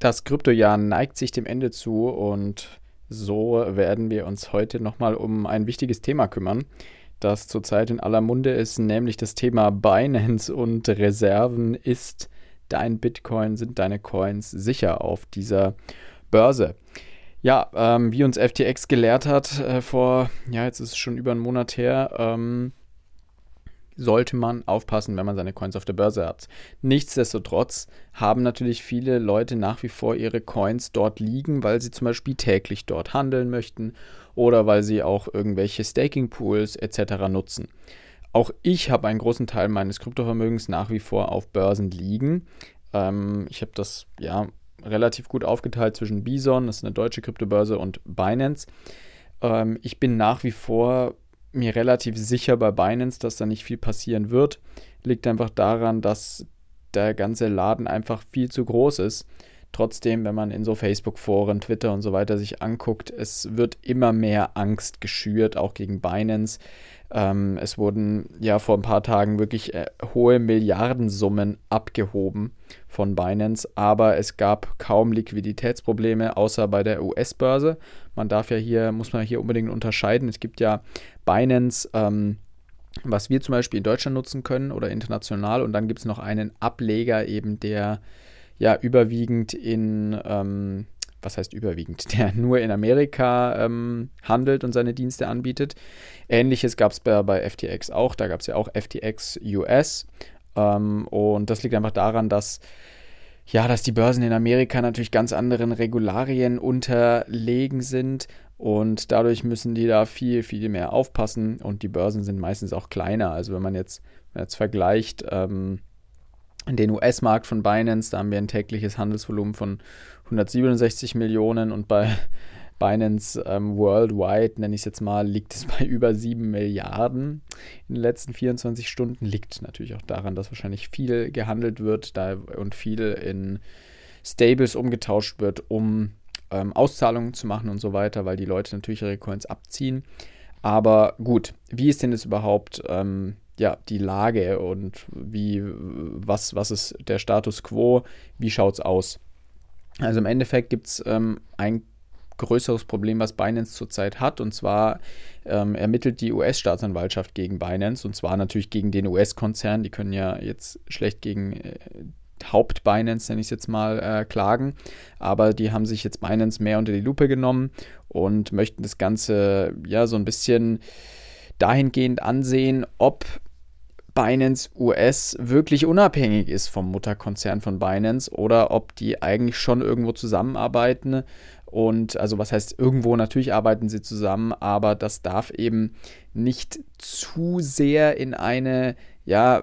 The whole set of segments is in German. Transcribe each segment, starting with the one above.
Das Kryptojahr neigt sich dem Ende zu und so werden wir uns heute nochmal um ein wichtiges Thema kümmern, das zurzeit in aller Munde ist, nämlich das Thema Binance und Reserven. Ist dein Bitcoin, sind deine Coins sicher auf dieser Börse? Ja, ähm, wie uns FTX gelehrt hat äh, vor, ja, jetzt ist es schon über einen Monat her, ähm, sollte man aufpassen, wenn man seine Coins auf der Börse hat. Nichtsdestotrotz haben natürlich viele Leute nach wie vor ihre Coins dort liegen, weil sie zum Beispiel täglich dort handeln möchten oder weil sie auch irgendwelche Staking-Pools etc. nutzen. Auch ich habe einen großen Teil meines Kryptovermögens nach wie vor auf Börsen liegen. Ähm, ich habe das ja relativ gut aufgeteilt zwischen Bison, das ist eine deutsche Kryptobörse, und Binance. Ähm, ich bin nach wie vor mir relativ sicher bei Binance, dass da nicht viel passieren wird. Liegt einfach daran, dass der ganze Laden einfach viel zu groß ist. Trotzdem, wenn man in so Facebook-Foren, Twitter und so weiter sich anguckt, es wird immer mehr Angst geschürt, auch gegen Binance. Ähm, es wurden ja vor ein paar Tagen wirklich äh, hohe Milliardensummen abgehoben von Binance, aber es gab kaum Liquiditätsprobleme, außer bei der US-Börse. Man darf ja hier, muss man hier unbedingt unterscheiden. Es gibt ja Binance, ähm, was wir zum Beispiel in Deutschland nutzen können oder international, und dann gibt es noch einen Ableger eben, der ja überwiegend in ähm, was heißt überwiegend, der nur in Amerika ähm, handelt und seine Dienste anbietet. Ähnliches gab es bei, bei, FTX auch. Da gab es ja auch FTX US. Ähm, und das liegt einfach daran, dass ja, dass die Börsen in Amerika natürlich ganz anderen Regularien unterlegen sind und dadurch müssen die da viel, viel mehr aufpassen und die Börsen sind meistens auch kleiner. Also wenn man jetzt, wenn jetzt vergleicht, ähm, den US-Markt von Binance, da haben wir ein tägliches Handelsvolumen von 167 Millionen und bei Binance ähm, Worldwide, nenne ich es jetzt mal, liegt es bei über 7 Milliarden in den letzten 24 Stunden. Liegt natürlich auch daran, dass wahrscheinlich viel gehandelt wird da, und viel in Stables umgetauscht wird, um ähm, Auszahlungen zu machen und so weiter, weil die Leute natürlich ihre Coins abziehen. Aber gut, wie ist denn jetzt überhaupt ähm, ja, die Lage und wie, was, was ist der Status quo, wie schaut es aus? Also im Endeffekt gibt es ähm, ein größeres Problem, was Binance zurzeit hat. Und zwar ähm, ermittelt die US-Staatsanwaltschaft gegen Binance. Und zwar natürlich gegen den US-Konzern. Die können ja jetzt schlecht gegen äh, Haupt-Binance, nenne ich es jetzt mal, äh, klagen. Aber die haben sich jetzt Binance mehr unter die Lupe genommen und möchten das Ganze ja so ein bisschen dahingehend ansehen, ob Binance US wirklich unabhängig ist vom Mutterkonzern von Binance oder ob die eigentlich schon irgendwo zusammenarbeiten. Und also was heißt irgendwo, natürlich arbeiten sie zusammen, aber das darf eben nicht zu sehr in eine, ja,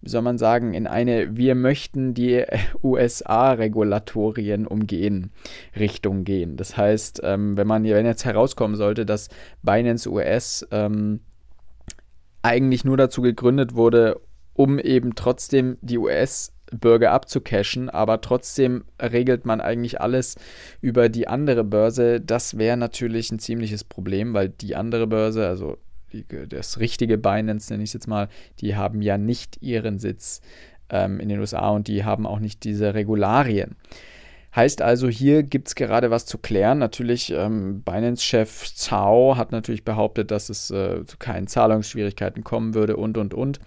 wie soll man sagen, in eine, wir möchten die USA-Regulatorien umgehen, Richtung gehen. Das heißt, ähm, wenn man wenn jetzt herauskommen sollte, dass Binance US ähm, eigentlich nur dazu gegründet wurde, um eben trotzdem die US-Bürger abzucashen, aber trotzdem regelt man eigentlich alles über die andere Börse. Das wäre natürlich ein ziemliches Problem, weil die andere Börse, also die, das richtige Binance nenne ich es jetzt mal, die haben ja nicht ihren Sitz ähm, in den USA und die haben auch nicht diese Regularien. Heißt also, hier gibt es gerade was zu klären. Natürlich, ähm, Binance-Chef Zhao hat natürlich behauptet, dass es äh, zu keinen Zahlungsschwierigkeiten kommen würde und, und, und.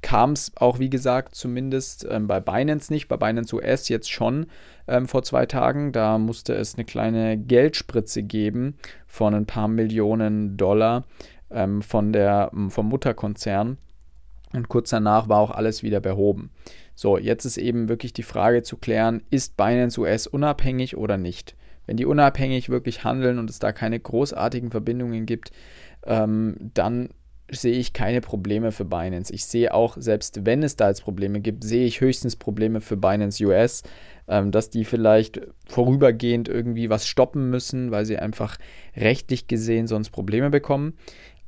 Kam es auch, wie gesagt, zumindest ähm, bei Binance nicht, bei Binance US jetzt schon ähm, vor zwei Tagen. Da musste es eine kleine Geldspritze geben von ein paar Millionen Dollar ähm, von der, vom Mutterkonzern. Und kurz danach war auch alles wieder behoben. So, jetzt ist eben wirklich die Frage zu klären, ist Binance US unabhängig oder nicht? Wenn die unabhängig wirklich handeln und es da keine großartigen Verbindungen gibt, ähm, dann sehe ich keine Probleme für Binance. Ich sehe auch, selbst wenn es da jetzt Probleme gibt, sehe ich höchstens Probleme für Binance US, ähm, dass die vielleicht vorübergehend irgendwie was stoppen müssen, weil sie einfach rechtlich gesehen sonst Probleme bekommen.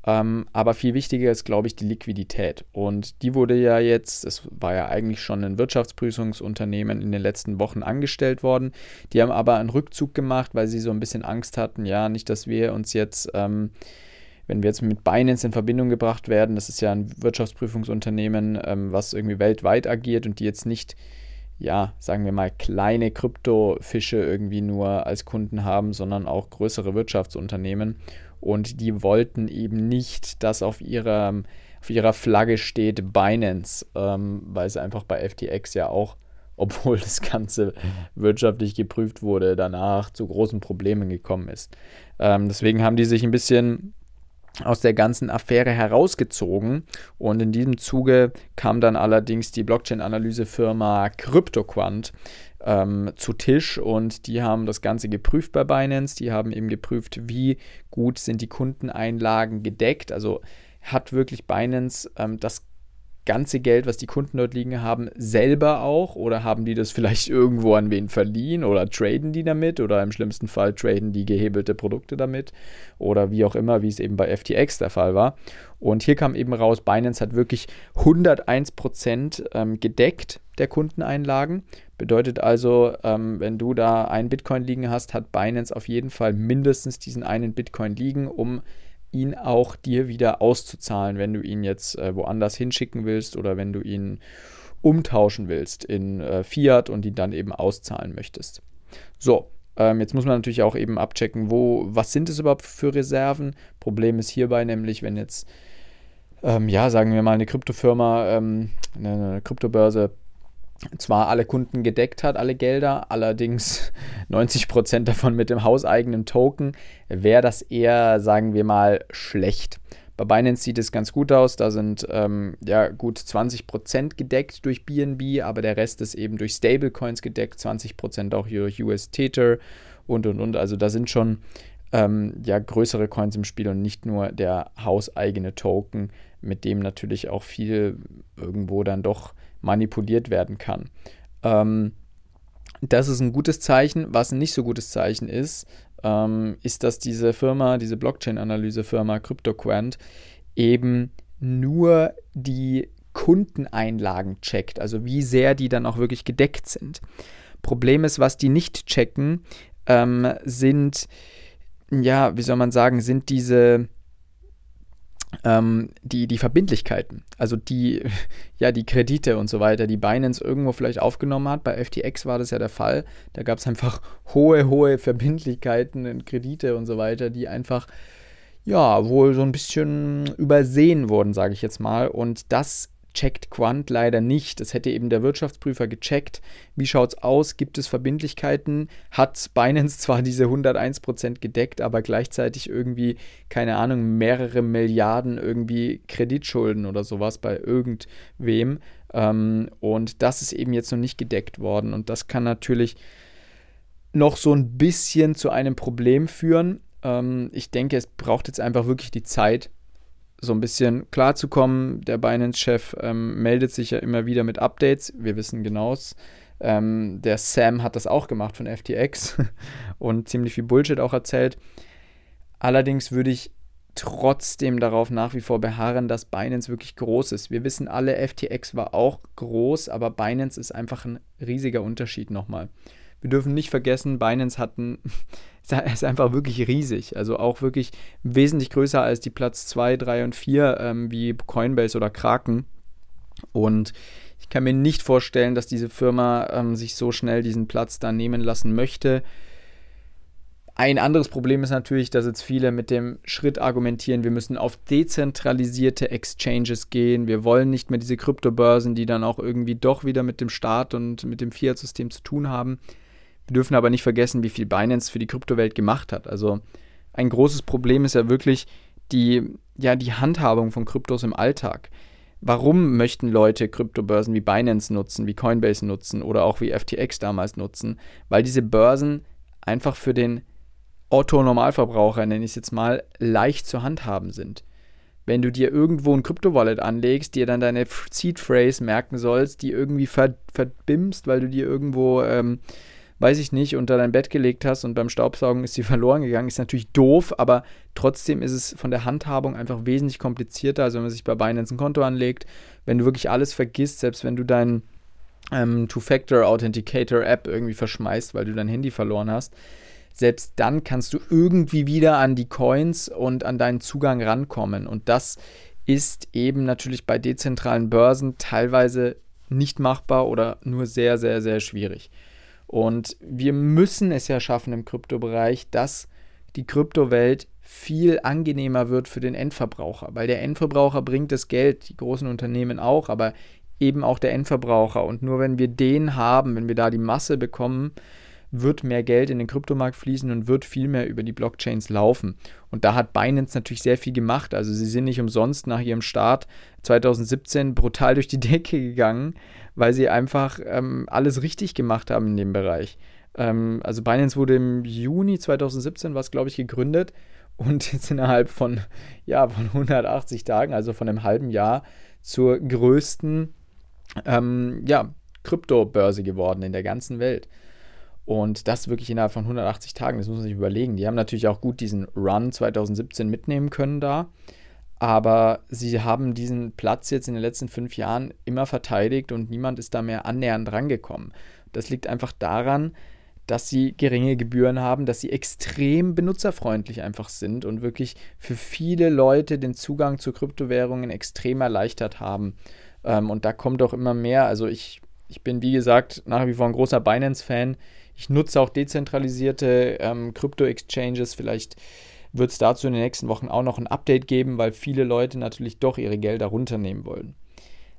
Ähm, aber viel wichtiger ist, glaube ich, die Liquidität. Und die wurde ja jetzt, es war ja eigentlich schon ein Wirtschaftsprüfungsunternehmen in den letzten Wochen angestellt worden. Die haben aber einen Rückzug gemacht, weil sie so ein bisschen Angst hatten, ja, nicht, dass wir uns jetzt, ähm, wenn wir jetzt mit Binance in Verbindung gebracht werden, das ist ja ein Wirtschaftsprüfungsunternehmen, ähm, was irgendwie weltweit agiert und die jetzt nicht ja, sagen wir mal, kleine Kryptofische irgendwie nur als Kunden haben, sondern auch größere Wirtschaftsunternehmen. Und die wollten eben nicht, dass auf ihrer, auf ihrer Flagge steht Binance, ähm, weil es einfach bei FTX ja auch, obwohl das Ganze wirtschaftlich geprüft wurde, danach zu großen Problemen gekommen ist. Ähm, deswegen haben die sich ein bisschen aus der ganzen Affäre herausgezogen. Und in diesem Zuge kam dann allerdings die Blockchain-Analysefirma CryptoQuant ähm, zu Tisch und die haben das Ganze geprüft bei Binance. Die haben eben geprüft, wie gut sind die Kundeneinlagen gedeckt. Also hat wirklich Binance ähm, das ganze Geld, was die Kunden dort liegen haben, selber auch? Oder haben die das vielleicht irgendwo an wen verliehen? Oder traden die damit? Oder im schlimmsten Fall traden die gehebelte Produkte damit? Oder wie auch immer, wie es eben bei FTX der Fall war. Und hier kam eben raus, Binance hat wirklich 101% ähm, gedeckt der Kundeneinlagen. Bedeutet also, ähm, wenn du da einen Bitcoin liegen hast, hat Binance auf jeden Fall mindestens diesen einen Bitcoin liegen, um ihn auch dir wieder auszuzahlen, wenn du ihn jetzt äh, woanders hinschicken willst oder wenn du ihn umtauschen willst in äh, Fiat und ihn dann eben auszahlen möchtest. So, ähm, jetzt muss man natürlich auch eben abchecken, wo, was sind es überhaupt für Reserven? Problem ist hierbei nämlich, wenn jetzt, ähm, ja, sagen wir mal, eine Kryptofirma, ähm, eine, eine Kryptobörse zwar alle Kunden gedeckt hat, alle Gelder, allerdings 90 Prozent davon mit dem hauseigenen Token, wäre das eher, sagen wir mal, schlecht. Bei Binance sieht es ganz gut aus, da sind ähm, ja gut 20% gedeckt durch BNB, aber der Rest ist eben durch Stablecoins gedeckt, 20% auch durch US Tether und und und. Also da sind schon ähm, ja größere Coins im Spiel und nicht nur der hauseigene Token, mit dem natürlich auch viel irgendwo dann doch manipuliert werden kann. Ähm, das ist ein gutes Zeichen. Was ein nicht so gutes Zeichen ist, ähm, ist, dass diese Firma, diese Blockchain-Analyse-Firma CryptoQuant eben nur die Kundeneinlagen checkt, also wie sehr die dann auch wirklich gedeckt sind. Problem ist, was die nicht checken, ähm, sind, ja, wie soll man sagen, sind diese ähm, die, die Verbindlichkeiten, also die, ja, die Kredite und so weiter, die Binance irgendwo vielleicht aufgenommen hat. Bei FTX war das ja der Fall. Da gab es einfach hohe, hohe Verbindlichkeiten und Kredite und so weiter, die einfach, ja, wohl so ein bisschen übersehen wurden, sage ich jetzt mal. Und das checkt Quant leider nicht. Das hätte eben der Wirtschaftsprüfer gecheckt. Wie schaut es aus? Gibt es Verbindlichkeiten? Hat Binance zwar diese 101% gedeckt, aber gleichzeitig irgendwie, keine Ahnung, mehrere Milliarden irgendwie Kreditschulden oder sowas bei irgendwem. Ähm, und das ist eben jetzt noch nicht gedeckt worden. Und das kann natürlich noch so ein bisschen zu einem Problem führen. Ähm, ich denke, es braucht jetzt einfach wirklich die Zeit, so ein bisschen klarzukommen. Der Binance-Chef ähm, meldet sich ja immer wieder mit Updates. Wir wissen genau ähm, der Sam hat das auch gemacht von FTX und ziemlich viel Bullshit auch erzählt. Allerdings würde ich trotzdem darauf nach wie vor beharren, dass Binance wirklich groß ist. Wir wissen alle, FTX war auch groß, aber Binance ist einfach ein riesiger Unterschied nochmal. Wir dürfen nicht vergessen, Binance hat ist einfach wirklich riesig. Also auch wirklich wesentlich größer als die Platz 2, 3 und 4 ähm, wie Coinbase oder Kraken. Und ich kann mir nicht vorstellen, dass diese Firma ähm, sich so schnell diesen Platz da nehmen lassen möchte. Ein anderes Problem ist natürlich, dass jetzt viele mit dem Schritt argumentieren, wir müssen auf dezentralisierte Exchanges gehen. Wir wollen nicht mehr diese Kryptobörsen, die dann auch irgendwie doch wieder mit dem Staat und mit dem Fiat-System zu tun haben. Wir dürfen aber nicht vergessen, wie viel Binance für die Kryptowelt gemacht hat. Also ein großes Problem ist ja wirklich die, ja, die Handhabung von Kryptos im Alltag. Warum möchten Leute Kryptobörsen wie Binance nutzen, wie Coinbase nutzen oder auch wie FTX damals nutzen? Weil diese Börsen einfach für den Otto-Normalverbraucher, nenne ich es jetzt mal, leicht zu handhaben sind. Wenn du dir irgendwo ein Krypto-Wallet anlegst, dir dann deine Seed-Phrase merken sollst, die irgendwie ver verbimst, weil du dir irgendwo ähm, weiß ich nicht, unter dein Bett gelegt hast und beim Staubsaugen ist sie verloren gegangen, ist natürlich doof, aber trotzdem ist es von der Handhabung einfach wesentlich komplizierter, als wenn man sich bei Binance ein Konto anlegt. Wenn du wirklich alles vergisst, selbst wenn du deinen ähm, Two-Factor-Authenticator-App irgendwie verschmeißt, weil du dein Handy verloren hast, selbst dann kannst du irgendwie wieder an die Coins und an deinen Zugang rankommen. Und das ist eben natürlich bei dezentralen Börsen teilweise nicht machbar oder nur sehr, sehr, sehr schwierig. Und wir müssen es ja schaffen im Kryptobereich, dass die Kryptowelt viel angenehmer wird für den Endverbraucher, weil der Endverbraucher bringt das Geld, die großen Unternehmen auch, aber eben auch der Endverbraucher. Und nur wenn wir den haben, wenn wir da die Masse bekommen, wird mehr Geld in den Kryptomarkt fließen und wird viel mehr über die Blockchains laufen. Und da hat Binance natürlich sehr viel gemacht. Also sie sind nicht umsonst nach ihrem Start 2017 brutal durch die Decke gegangen, weil sie einfach ähm, alles richtig gemacht haben in dem Bereich. Ähm, also Binance wurde im Juni 2017, was glaube ich, gegründet und jetzt innerhalb von, ja, von 180 Tagen, also von einem halben Jahr, zur größten ähm, ja, Kryptobörse geworden in der ganzen Welt. Und das wirklich innerhalb von 180 Tagen, das muss man sich überlegen. Die haben natürlich auch gut diesen Run 2017 mitnehmen können da. Aber sie haben diesen Platz jetzt in den letzten fünf Jahren immer verteidigt und niemand ist da mehr annähernd rangekommen. Das liegt einfach daran, dass sie geringe Gebühren haben, dass sie extrem benutzerfreundlich einfach sind und wirklich für viele Leute den Zugang zu Kryptowährungen extrem erleichtert haben. Ähm, und da kommt auch immer mehr. Also ich, ich bin, wie gesagt, nach wie vor ein großer Binance-Fan. Ich nutze auch dezentralisierte ähm, Krypto-Exchanges. Vielleicht wird es dazu in den nächsten Wochen auch noch ein Update geben, weil viele Leute natürlich doch ihre Gelder runternehmen wollen.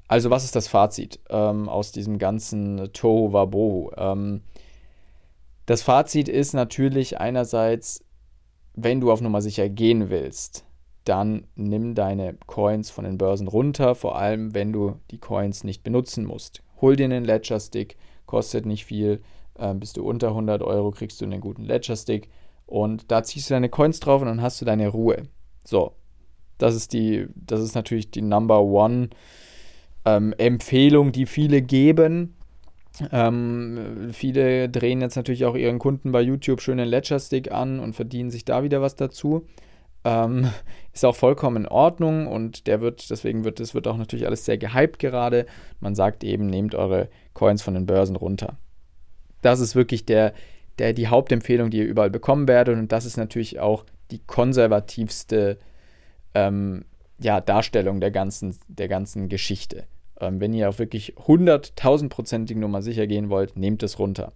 Also, was ist das Fazit ähm, aus diesem ganzen Tohu Wabohu? Ähm, das Fazit ist natürlich einerseits, wenn du auf Nummer sicher gehen willst, dann nimm deine Coins von den Börsen runter, vor allem wenn du die Coins nicht benutzen musst. Hol dir einen Ledger Stick, kostet nicht viel, äh, bist du unter 100 Euro, kriegst du einen guten Ledger-Stick und da ziehst du deine Coins drauf und dann hast du deine Ruhe. So, das ist die, das ist natürlich die Number One ähm, Empfehlung, die viele geben. Ähm, viele drehen jetzt natürlich auch ihren Kunden bei YouTube schön einen Ledger-Stick an und verdienen sich da wieder was dazu. Ähm, ist auch vollkommen in Ordnung und der wird, deswegen wird, das wird auch natürlich alles sehr gehypt gerade. Man sagt eben, nehmt eure Coins von den Börsen runter das ist wirklich der, der, die Hauptempfehlung, die ihr überall bekommen werdet. Und das ist natürlich auch die konservativste ähm, ja, Darstellung der ganzen, der ganzen Geschichte. Ähm, wenn ihr auch wirklich 100.000-prozentig Nummer sicher gehen wollt, nehmt es runter.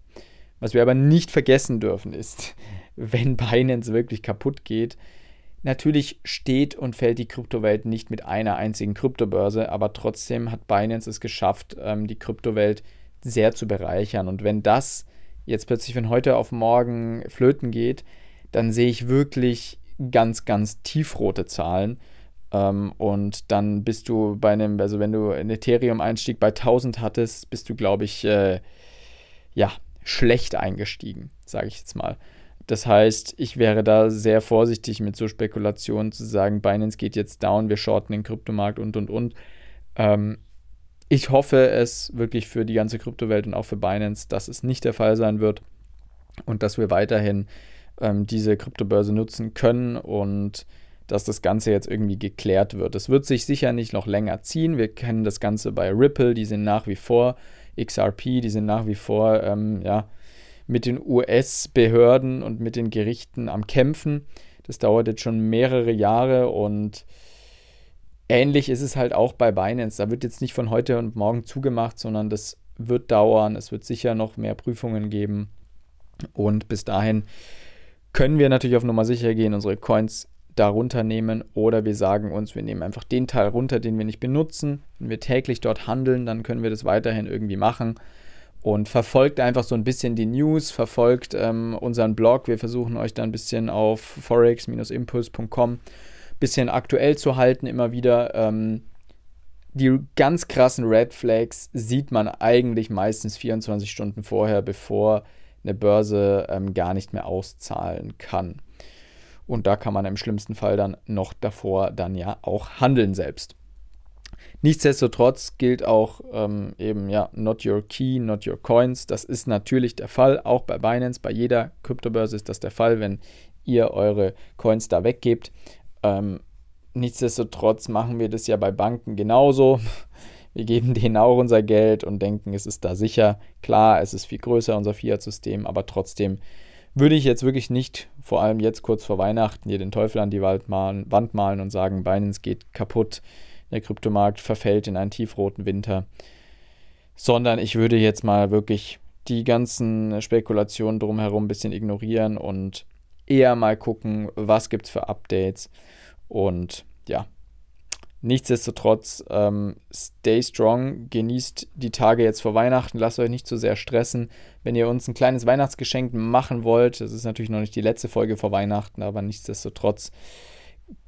Was wir aber nicht vergessen dürfen ist, wenn Binance wirklich kaputt geht, natürlich steht und fällt die Kryptowelt nicht mit einer einzigen Kryptobörse, aber trotzdem hat Binance es geschafft, ähm, die Kryptowelt zu sehr zu bereichern. Und wenn das jetzt plötzlich von heute auf morgen flöten geht, dann sehe ich wirklich ganz, ganz tiefrote Zahlen. Ähm, und dann bist du bei einem, also wenn du einen Ethereum-Einstieg bei 1000 hattest, bist du, glaube ich, äh, ja, schlecht eingestiegen, sage ich jetzt mal. Das heißt, ich wäre da sehr vorsichtig mit so Spekulationen zu sagen, Binance geht jetzt down, wir shorten den Kryptomarkt und und und. Ähm, ich hoffe es wirklich für die ganze Kryptowelt und auch für Binance, dass es nicht der Fall sein wird und dass wir weiterhin ähm, diese Kryptobörse nutzen können und dass das Ganze jetzt irgendwie geklärt wird. Es wird sich sicher nicht noch länger ziehen. Wir kennen das Ganze bei Ripple, die sind nach wie vor XRP, die sind nach wie vor ähm, ja, mit den US-Behörden und mit den Gerichten am Kämpfen. Das dauert jetzt schon mehrere Jahre und Ähnlich ist es halt auch bei Binance. Da wird jetzt nicht von heute und morgen zugemacht, sondern das wird dauern. Es wird sicher noch mehr Prüfungen geben. Und bis dahin können wir natürlich auf Nummer sicher gehen, unsere Coins darunter nehmen oder wir sagen uns, wir nehmen einfach den Teil runter, den wir nicht benutzen. Wenn wir täglich dort handeln, dann können wir das weiterhin irgendwie machen. Und verfolgt einfach so ein bisschen die News, verfolgt ähm, unseren Blog. Wir versuchen euch da ein bisschen auf forex-impuls.com bisschen aktuell zu halten, immer wieder. Ähm, die ganz krassen Red Flags sieht man eigentlich meistens 24 Stunden vorher, bevor eine Börse ähm, gar nicht mehr auszahlen kann. Und da kann man im schlimmsten Fall dann noch davor dann ja auch handeln selbst. Nichtsdestotrotz gilt auch ähm, eben ja, not your key, not your coins. Das ist natürlich der Fall, auch bei Binance, bei jeder Kryptobörse ist das der Fall, wenn ihr eure Coins da weggebt. Ähm, nichtsdestotrotz machen wir das ja bei Banken genauso. Wir geben denen auch unser Geld und denken, es ist da sicher. Klar, es ist viel größer, unser Fiat-System, aber trotzdem würde ich jetzt wirklich nicht, vor allem jetzt kurz vor Weihnachten, hier den Teufel an die Wand malen, und sagen, Binance geht kaputt, der Kryptomarkt verfällt in einen tiefroten Winter. sondern ich würde jetzt mal wirklich die ganzen Spekulationen drumherum ein bisschen ignorieren und eher mal gucken, was gibt es für Updates. Und ja, nichtsdestotrotz, ähm, stay strong, genießt die Tage jetzt vor Weihnachten, lasst euch nicht zu sehr stressen. Wenn ihr uns ein kleines Weihnachtsgeschenk machen wollt, das ist natürlich noch nicht die letzte Folge vor Weihnachten, aber nichtsdestotrotz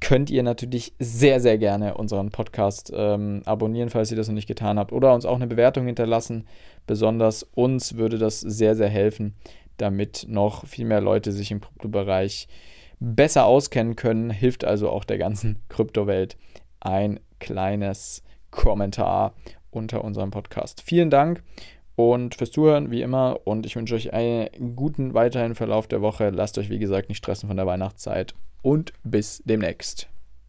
könnt ihr natürlich sehr, sehr gerne unseren Podcast ähm, abonnieren, falls ihr das noch nicht getan habt, oder uns auch eine Bewertung hinterlassen. Besonders uns würde das sehr, sehr helfen, damit noch viel mehr Leute sich im Kryptobereich besser auskennen können. Hilft also auch der ganzen Kryptowelt ein kleines Kommentar unter unserem Podcast. Vielen Dank und fürs Zuhören, wie immer. Und ich wünsche euch einen guten weiteren Verlauf der Woche. Lasst euch, wie gesagt, nicht stressen von der Weihnachtszeit und bis demnächst.